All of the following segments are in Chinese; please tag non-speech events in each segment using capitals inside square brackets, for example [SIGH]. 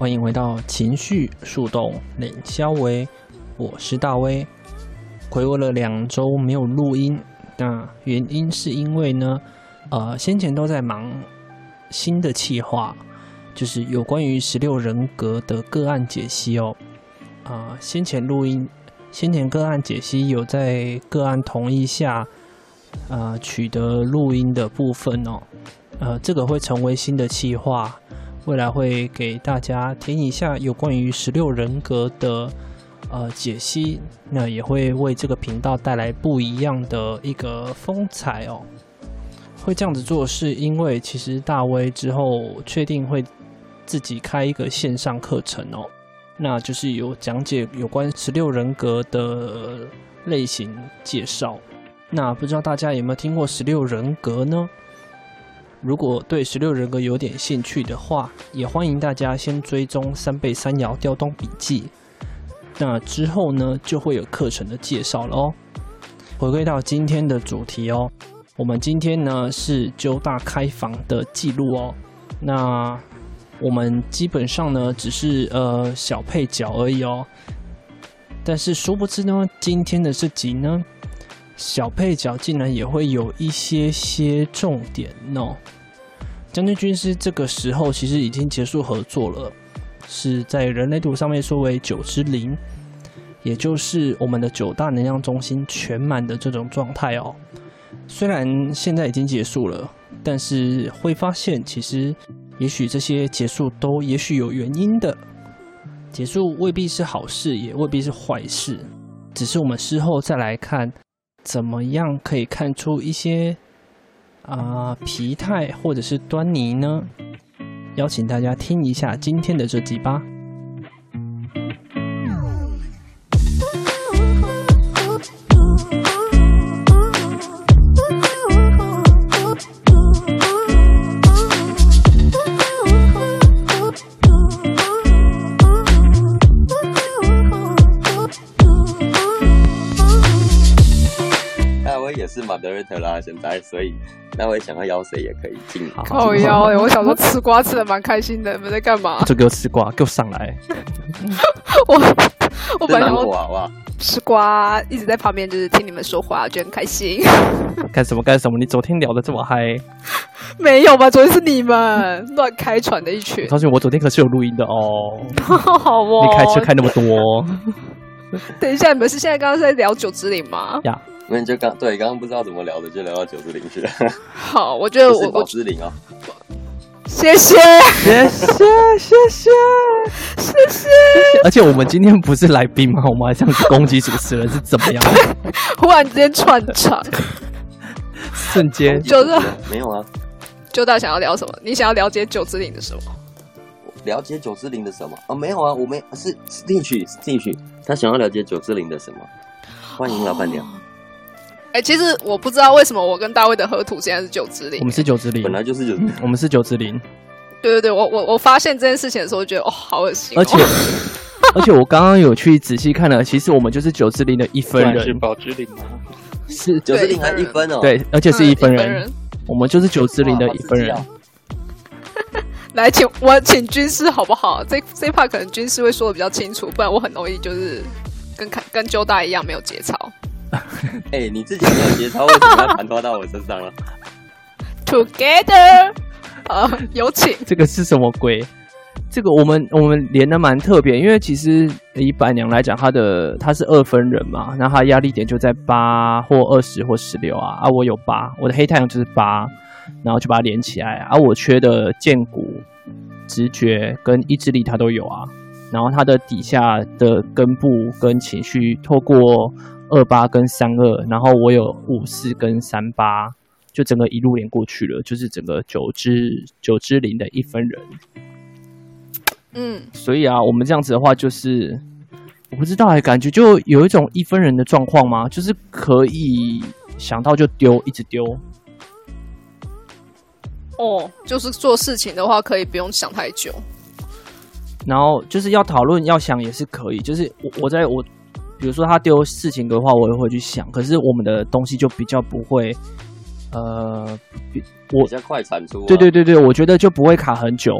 欢迎回到情绪树洞冷肖维，我是大威。睽违了两周没有录音，那原因是因为呢，呃，先前都在忙新的企划，就是有关于十六人格的个案解析哦。啊、先前录音，先前个案解析有在个案同意下，呃，取得录音的部分哦。呃，这个会成为新的企划。未来会给大家填一下有关于十六人格的呃解析，那也会为这个频道带来不一样的一个风采哦。会这样子做是因为其实大威之后确定会自己开一个线上课程哦，那就是有讲解有关十六人格的类型介绍。那不知道大家有没有听过十六人格呢？如果对十六人格有点兴趣的话，也欢迎大家先追踪三倍三摇调动笔记。那之后呢，就会有课程的介绍了哦。回归到今天的主题哦，我们今天呢是揪大开房的记录哦。那我们基本上呢只是呃小配角而已哦。但是殊不知呢，今天的这集呢。小配角竟然也会有一些些重点哦。将军军师这个时候其实已经结束合作了，是在人类图上面说为九之灵，也就是我们的九大能量中心全满的这种状态哦。虽然现在已经结束了，但是会发现其实也许这些结束都也许有原因的，结束未必是好事，也未必是坏事，只是我们事后再来看。怎么样可以看出一些啊、呃、疲态或者是端倪呢？邀请大家听一下今天的这集吧。是 moderator 啦，现在，所以那位想要邀谁也可以进。靠邀哎，我想说吃瓜吃的蛮开心的，你们在干嘛？就给我吃瓜，给我上来。[LAUGHS] 我我本来想说吃瓜，一直在旁边就是听你们说话，觉得很开心。[LAUGHS] 干什么干什么？你昨天聊的这么嗨？没有吧？昨天是你们乱开船的一群。我告诉，我昨天可是有录音的哦。[LAUGHS] 好哦。你开车开那么多。等一下，你们是现在刚刚在聊九之灵吗？呀。那你就刚对，刚刚不知道怎么聊的，就聊到九之零去了。[LAUGHS] 好，我觉得我我之零哦，谢谢，谢谢，谢谢，谢谢。而且我们今天不是来宾吗？我们还这样子攻击主持人是怎么样？[LAUGHS] 忽然之间串场，[LAUGHS] 瞬间就是没有啊。就大想要聊什么？你想要了解九之零的什么？了解九之零的什么？啊，没有啊，我没是进去进去，他想要了解九之零的什么？欢迎老板娘。哦哎、欸，其实我不知道为什么我跟大卫的合图现在是九之灵。我们是九之灵，本来就是九之灵。我们是九之灵。对对对，我我我发现这件事情的时候，觉得哦，好恶心、哦。而且 [LAUGHS] 而且我刚刚有去仔细看了，其实我们就是九之灵的一分人。是宝之灵吗？是九之灵还一分哦。对，而且是一分人。嗯、人我们就是九之灵的一分人。[LAUGHS] 来，请我请军师好不好？这这一 part 可能军师会说的比较清楚，不然我很容易就是跟看跟揪大一样没有节操。[LAUGHS] 哎、欸，你自己没有节操，为什么要传托到我身上了？[LAUGHS] Together，啊，有请。这个是什么鬼？这个我们我们连的蛮特别，因为其实以板娘来讲，她的她是二分人嘛，那她压力点就在八或二十或十六啊。啊，我有八，我的黑太阳就是八，然后就把它连起来。啊，我缺的剑骨、直觉跟意志力，它都有啊。然后它的底下的根部跟情绪，透过二八跟三二，然后我有五四跟三八，就整个一路连过去了，就是整个九支九支零的一分人。嗯，所以啊，我们这样子的话，就是我不知道哎，感觉就有一种一分人的状况吗？就是可以想到就丢，一直丢。哦，就是做事情的话，可以不用想太久。然后就是要讨论、要想也是可以。就是我我在我，比如说他丢事情的话，我也会去想。可是我们的东西就比较不会，呃，我比较快产出啊。对对对对，我觉得就不会卡很久。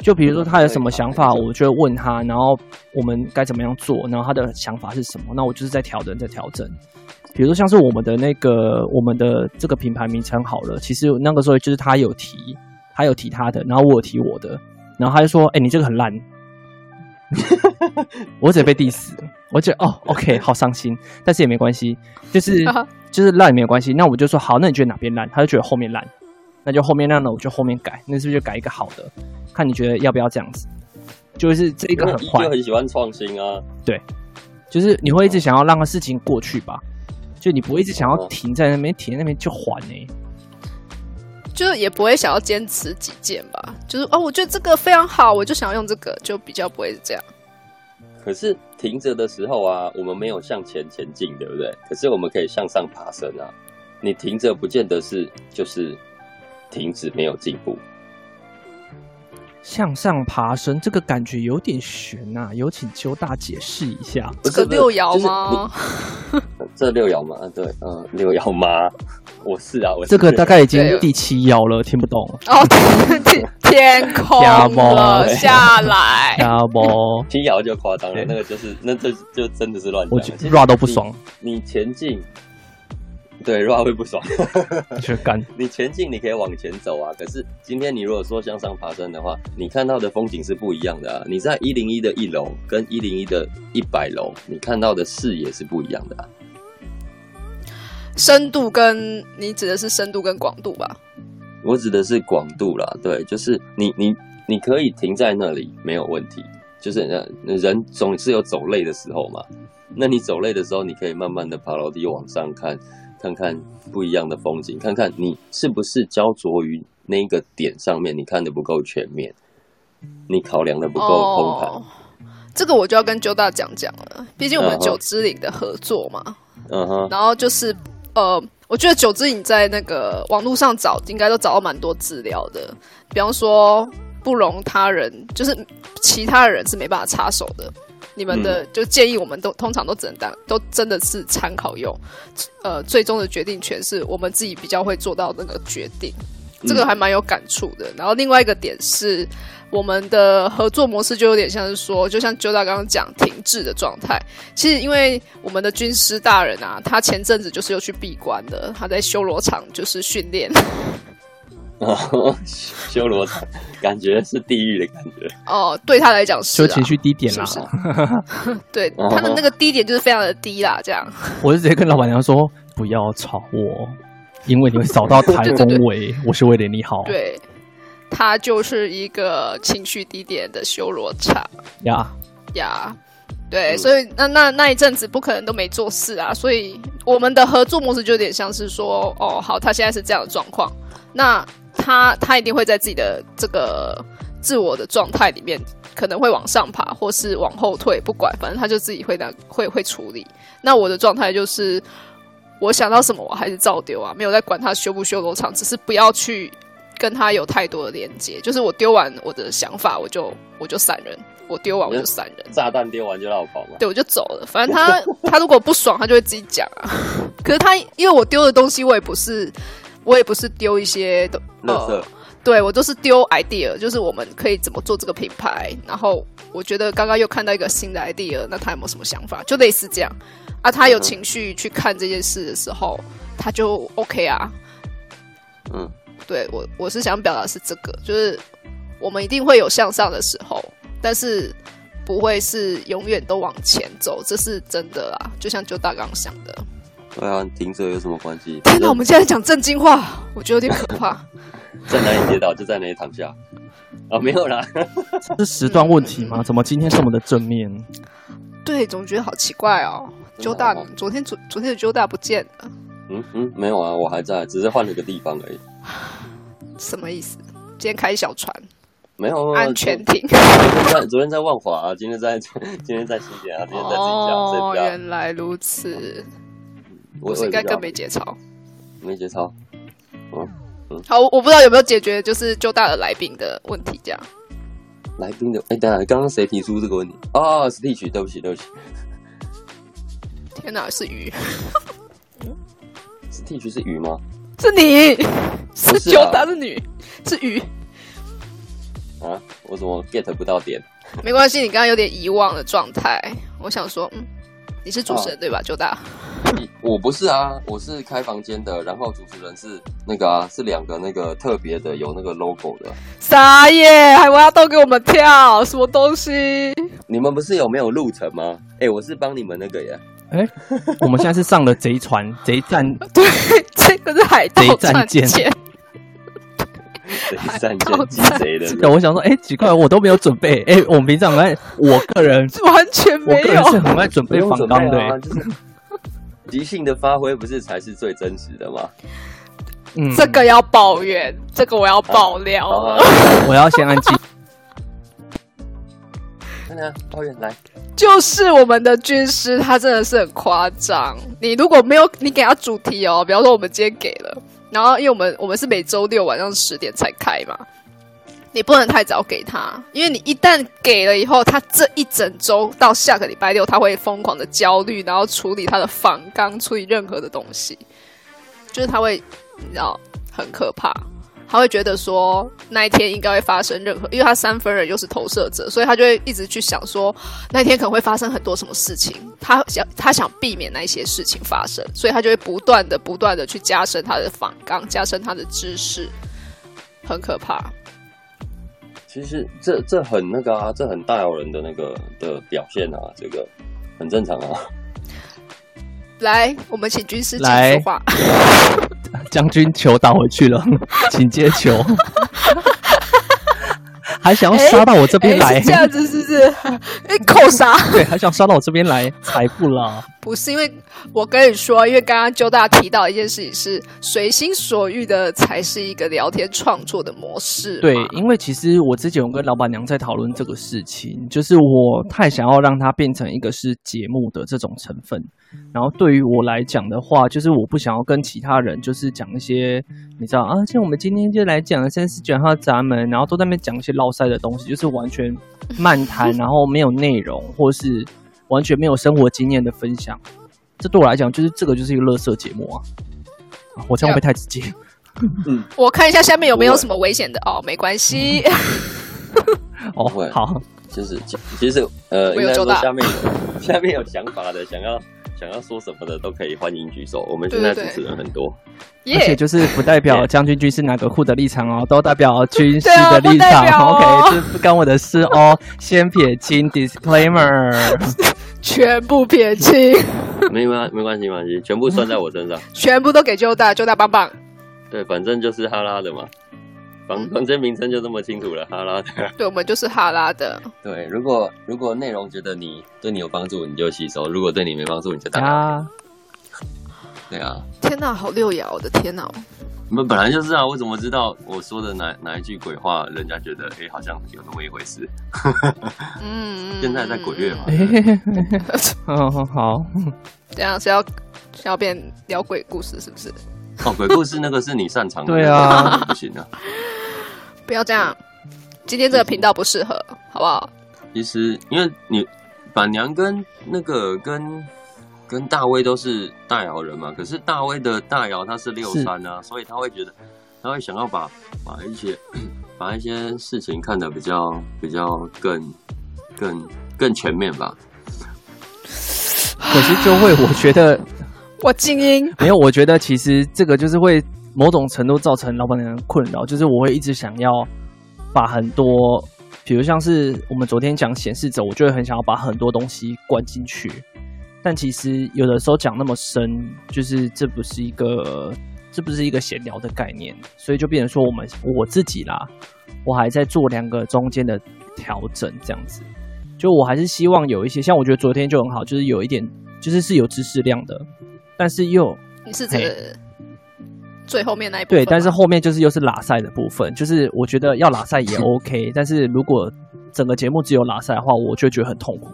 就比如说他有什么想法，我就会问他，然后我们该怎么样做，然后他的想法是什么，那我就是在调整，在调整。比如说像是我们的那个我们的这个品牌名称好了，其实那个时候就是他有提，他有提他的，然后我有提我的，然后他就说：“哎、欸，你这个很烂。” [LAUGHS] 我直接被 diss，我觉得哦，OK，[LAUGHS] 好伤心，但是也没关系，就是 [LAUGHS] 就是烂也没有关系。那我就说好，那你觉得哪边烂？他就觉得后面烂，那就后面烂了，我就后面改，那是不是就改一个好的？看你觉得要不要这样子？就是这个很坏，就很喜欢创新啊。对，就是你会一直想要让个事情过去吧。就你不会一直想要停在那边，停在那边就缓呢、欸，就也不会想要坚持己见吧。就是哦，我觉得这个非常好，我就想要用这个，就比较不会是这样。可是停着的时候啊，我们没有向前前进，对不对？可是我们可以向上爬升啊。你停着不见得是就是停止，没有进步。向上爬升，这个感觉有点悬呐、啊，有请邱大解释一下。这个六爻吗？[LAUGHS] 就是、这六爻吗？对，嗯，六爻吗？[LAUGHS] 我是啊，我是这个大概已经第七爻了，听不懂。哦，天 [LAUGHS] 天空了下来，要不 [LAUGHS] 七爻就夸张了，那个就是那这就，就真的是乱讲，我 rap 都不爽。你，你前进。对，rap 会不爽，去干。你前进，你可以往前走啊。可是今天你如果说向上爬升的话，你看到的风景是不一样的啊。你在一零一的一楼跟一零一的一百楼，你看到的视野是不一样的啊。深度跟你指的是深度跟广度吧？我指的是广度啦。对，就是你你你可以停在那里没有问题。就是人人总是有走累的时候嘛。那你走累的时候，你可以慢慢的爬楼梯往上看。看看不一样的风景，看看你是不是焦灼于那个点上面，你看的不够全面，你考量的不够通盘。Oh, 这个我就要跟周大讲讲了，毕竟我们九之岭的合作嘛。嗯哼。然后就是呃，我觉得九之你在那个网络上找，应该都找到蛮多资料的。比方说，不容他人，就是其他人是没办法插手的。你们的就建议，我们都通常都只能当都真的是参考用，呃，最终的决定权是我们自己比较会做到那个决定，这个还蛮有感触的。然后另外一个点是，我们的合作模式就有点像是说，就像 Joda 刚刚讲停滞的状态。其实因为我们的军师大人啊，他前阵子就是又去闭关的，他在修罗场就是训练。[LAUGHS] 哦，修罗场感觉是地狱的感觉 [LAUGHS] 哦，对他来讲是、啊，就情绪低点啦，是是 [LAUGHS] 对他的那个低点就是非常的低啦，这样。我就直接跟老板娘说，不要吵我，因为你会扫到台风尾，对对对，我是为了你好。对，他就是一个情绪低点的修罗场呀呀，对，所以那那那一阵子不可能都没做事啊，所以我们的合作模式就有点像是说，哦，好，他现在是这样的状况，那。他他一定会在自己的这个自我的状态里面，可能会往上爬，或是往后退，不管，反正他就自己会那会会处理。那我的状态就是，我想到什么我还是照丢啊，没有在管他修不修罗场，只是不要去跟他有太多的连接。就是我丢完我的想法，我就我就散人，我丢完我就散人，炸弹丢完就绕跑嘛。对，我就走了。反正他他如果不爽，他就会自己讲啊。可是他因为我丢的东西，我也不是。我也不是丢一些的，呃，对，我都是丢 idea，就是我们可以怎么做这个品牌。然后我觉得刚刚又看到一个新的 idea，那他有没有什么想法？就类似这样啊，他有情绪去看这件事的时候，他就 OK 啊。嗯，对，我我是想表达是这个，就是我们一定会有向上的时候，但是不会是永远都往前走，这是真的啦。就像就大刚想的。对啊，停车有什么关系？天哪，我们现在讲正经话，我觉得有点可怕。[LAUGHS] 在哪里跌倒就在哪里躺下。啊，没有啦，是时段问题吗？怎么今天这么的正面？对，总觉得好奇怪哦。揪大，昨天昨昨天的周大不见了。嗯嗯，没有啊，我还在，只是换了个地方而已。[LAUGHS] 什么意思？今天开小船？没有，安全艇。昨天在昨天在万华啊，今天在 [LAUGHS] 今天在新店啊，今天在新疆。哦，原来如此。我是应该更没节操。没节操。嗯嗯。好，我不知道有没有解决就是周大的来宾的问题，这样。来宾的，哎，等下，刚刚谁提出这个问题？哦，是 Stitch，对不起，对不起。天哪，是鱼。是 Stitch 是鱼吗？是你，是九大是女，是鱼。啊，我怎么 get 不到点？没关系，你刚刚有点遗忘的状态。我想说，嗯，你是主持人、啊、对吧，九大？我不是啊，我是开房间的，然后主持人是那个啊，是两个那个特别的有那个 logo 的。啥耶？还挖洞给我们跳？什么东西？你们不是有没有路程吗？哎、欸，我是帮你们那个耶。哎、欸，我们现在是上了贼船，贼战。[LAUGHS] 对，这个是海盗战舰。[LAUGHS] 贼战舰鸡贼的，我想说，哎、欸，奇怪，我都没有准备。哎、欸，我们平常爱，我个人 [LAUGHS] 完全没有，我个人是很爱准备访纲的，就是即兴的发挥，不是才是最真实的吗？嗯，这个要抱怨，这个我要爆料，啊啊、我要先安静。抱怨来，就是我们的军师，他真的是很夸张。你如果没有你给他主题哦，比方说我们今天给了。然后，因为我们我们是每周六晚上十点才开嘛，你不能太早给他，因为你一旦给了以后，他这一整周到下个礼拜六，他会疯狂的焦虑，然后处理他的访纲，处理任何的东西，就是他会，你知道，很可怕。他会觉得说那一天应该会发生任何，因为他三分人又是投射者，所以他就会一直去想说那一天可能会发生很多什么事情。他想他想避免那些事情发生，所以他就会不断的不断的去加深他的反刚，加深他的知识，很可怕。其实这这很那个啊，这很大有人的那个的表现啊，这个很正常啊。来，我们请军师来说话。[LAUGHS] 将军球打回去了，[LAUGHS] 请接球。[LAUGHS] 还想要杀到我这边来？这样子是不是？哎，扣杀？对，还想杀到我这边来？才不啦！不是，因为我跟你说，因为刚刚揪大提到一件事情，是随心所欲的才是一个聊天创作的模式。对，因为其实我之前有跟老板娘在讨论这个事情，就是我太想要让它变成一个是节目的这种成分。然后对于我来讲的话，就是我不想要跟其他人就是讲一些，你知道啊，像我们今天就来讲三十九号闸门，然后都在那边讲一些唠塞的东西，就是完全漫谈，[LAUGHS] 然后没有内容，或是完全没有生活经验的分享。这对我来讲，就是这个就是一个垃圾节目啊！我这样会不会太直接？嗯，[LAUGHS] 我看一下下面有没有什么危险的哦，没关系。[LAUGHS] 哦，好，就是其实呃，应该说下面有 [LAUGHS] 下面有想法的，想要。想要说什么的都可以欢迎举手。我们现在主持人很多，对对对，而且就是不代表将军军是哪个户的立场哦，都代表军师的立场。哦、OK，这不干我的事哦，先撇清 disclaimer，全部撇清。[LAUGHS] 没关没关系没关系，全部算在我身上，[LAUGHS] 全部都给揪大，揪大棒棒。对，反正就是哈拉的嘛。房房间名称就这么清楚了，哈拉的。[LAUGHS] 对，我们就是哈拉的。对，如果如果内容觉得你对你有帮助，你就吸收；如果对你没帮助，你就打对啊。天哪，好六爻！我的天哪。我们本来就是啊，我怎么知道我说的哪哪一句鬼话，人家觉得哎、欸，好像有那么一回事？[LAUGHS] 嗯。现在在鬼月嘛。[LAUGHS] 好好好。这样是要是要变聊鬼故事，是不是？[LAUGHS] 哦，鬼故事那个是你擅长的，对啊，不行啊！不要这样，今天这个频道不适合，好不好？其实，因为你板娘跟那个跟跟大威都是大姚人嘛，可是大威的大姚他是六三啊，所以他会觉得他会想要把把一些把一些事情看得比较比较更更更全面吧。可是就会，我觉得。我静音没有，我觉得其实这个就是会某种程度造成老板娘的困扰，就是我会一直想要把很多，比如像是我们昨天讲显示者，我就会很想要把很多东西灌进去，但其实有的时候讲那么深，就是这不是一个这不是一个闲聊的概念，所以就变成说我们我自己啦，我还在做两个中间的调整，这样子。就我还是希望有一些，像我觉得昨天就很好，就是有一点，就是是有知识量的，但是又你是指最后面那一部分？对，但是后面就是又是拉塞的部分，就是我觉得要拉塞也 OK，但是如果整个节目只有拉塞的话，我就觉得很痛苦。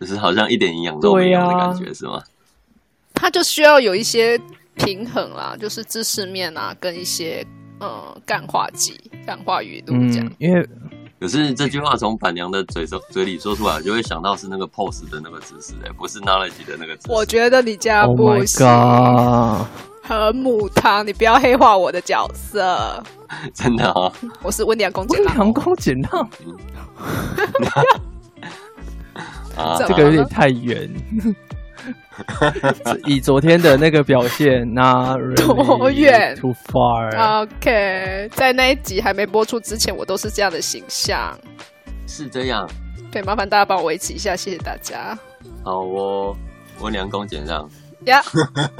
就是好像一点营养都没有的感觉，啊、是吗？它就需要有一些平衡啦，就是知识面啊，跟一些呃干化剂、干化语录这样。嗯、因为可是这句话从板娘的嘴中嘴里说出来，就会想到是那个 pose 的那个姿势，哎，不是 knowledge 的那个姿势。我觉得你家不行，oh、很母汤，你不要黑化我的角色。[LAUGHS] 真的啊、哦，我是温良恭俭让。温良恭俭让。[LAUGHS] 这个有点太远。[LAUGHS] 以昨天的那个表现，那多远？Too far。OK，在那一集还没播出之前，我都是这样的形象。是这样。对，麻烦大家帮我维持一下，谢谢大家。好哦，温良恭俭让。呀。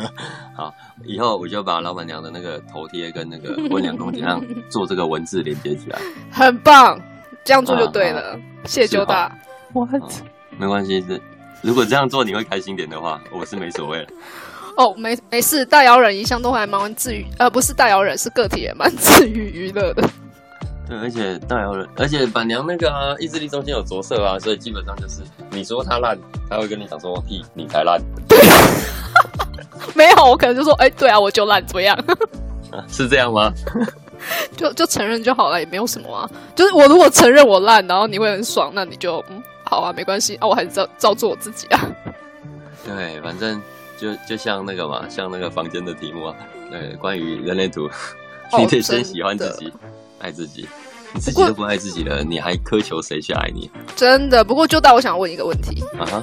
[LAUGHS] 好，以后我就把老板娘的那个头贴跟那个温良恭俭让做这个文字连接起来。[LAUGHS] 很棒，这样做就对了。谢谢九大。What？没关系，是如果这样做你会开心点的话，我是没所谓。哦，没没事，大姚人一向都还蛮治愈，呃，不是大姚人，是个体也蛮治愈娱乐的。对，而且大姚人，而且板娘那个啊，意志力中心有着色啊，所以基本上就是你说他烂，他会跟你讲说屁，你才烂。对，[LAUGHS] 没有，我可能就说，哎、欸，对啊，我就烂，怎么样？啊，[LAUGHS] 是这样吗？[LAUGHS] 就就承认就好了，也没有什么啊。就是我如果承认我烂，然后你会很爽，那你就嗯。好啊，没关系啊，我还是照照做我自己啊。[LAUGHS] 对，反正就就像那个嘛，像那个房间的题目啊，对，关于人类图，哦、你得先喜欢自己，爱自己。你自己都不爱自己了，你还苛求谁去爱你？真的。不过，就到我想问一个问题啊哈。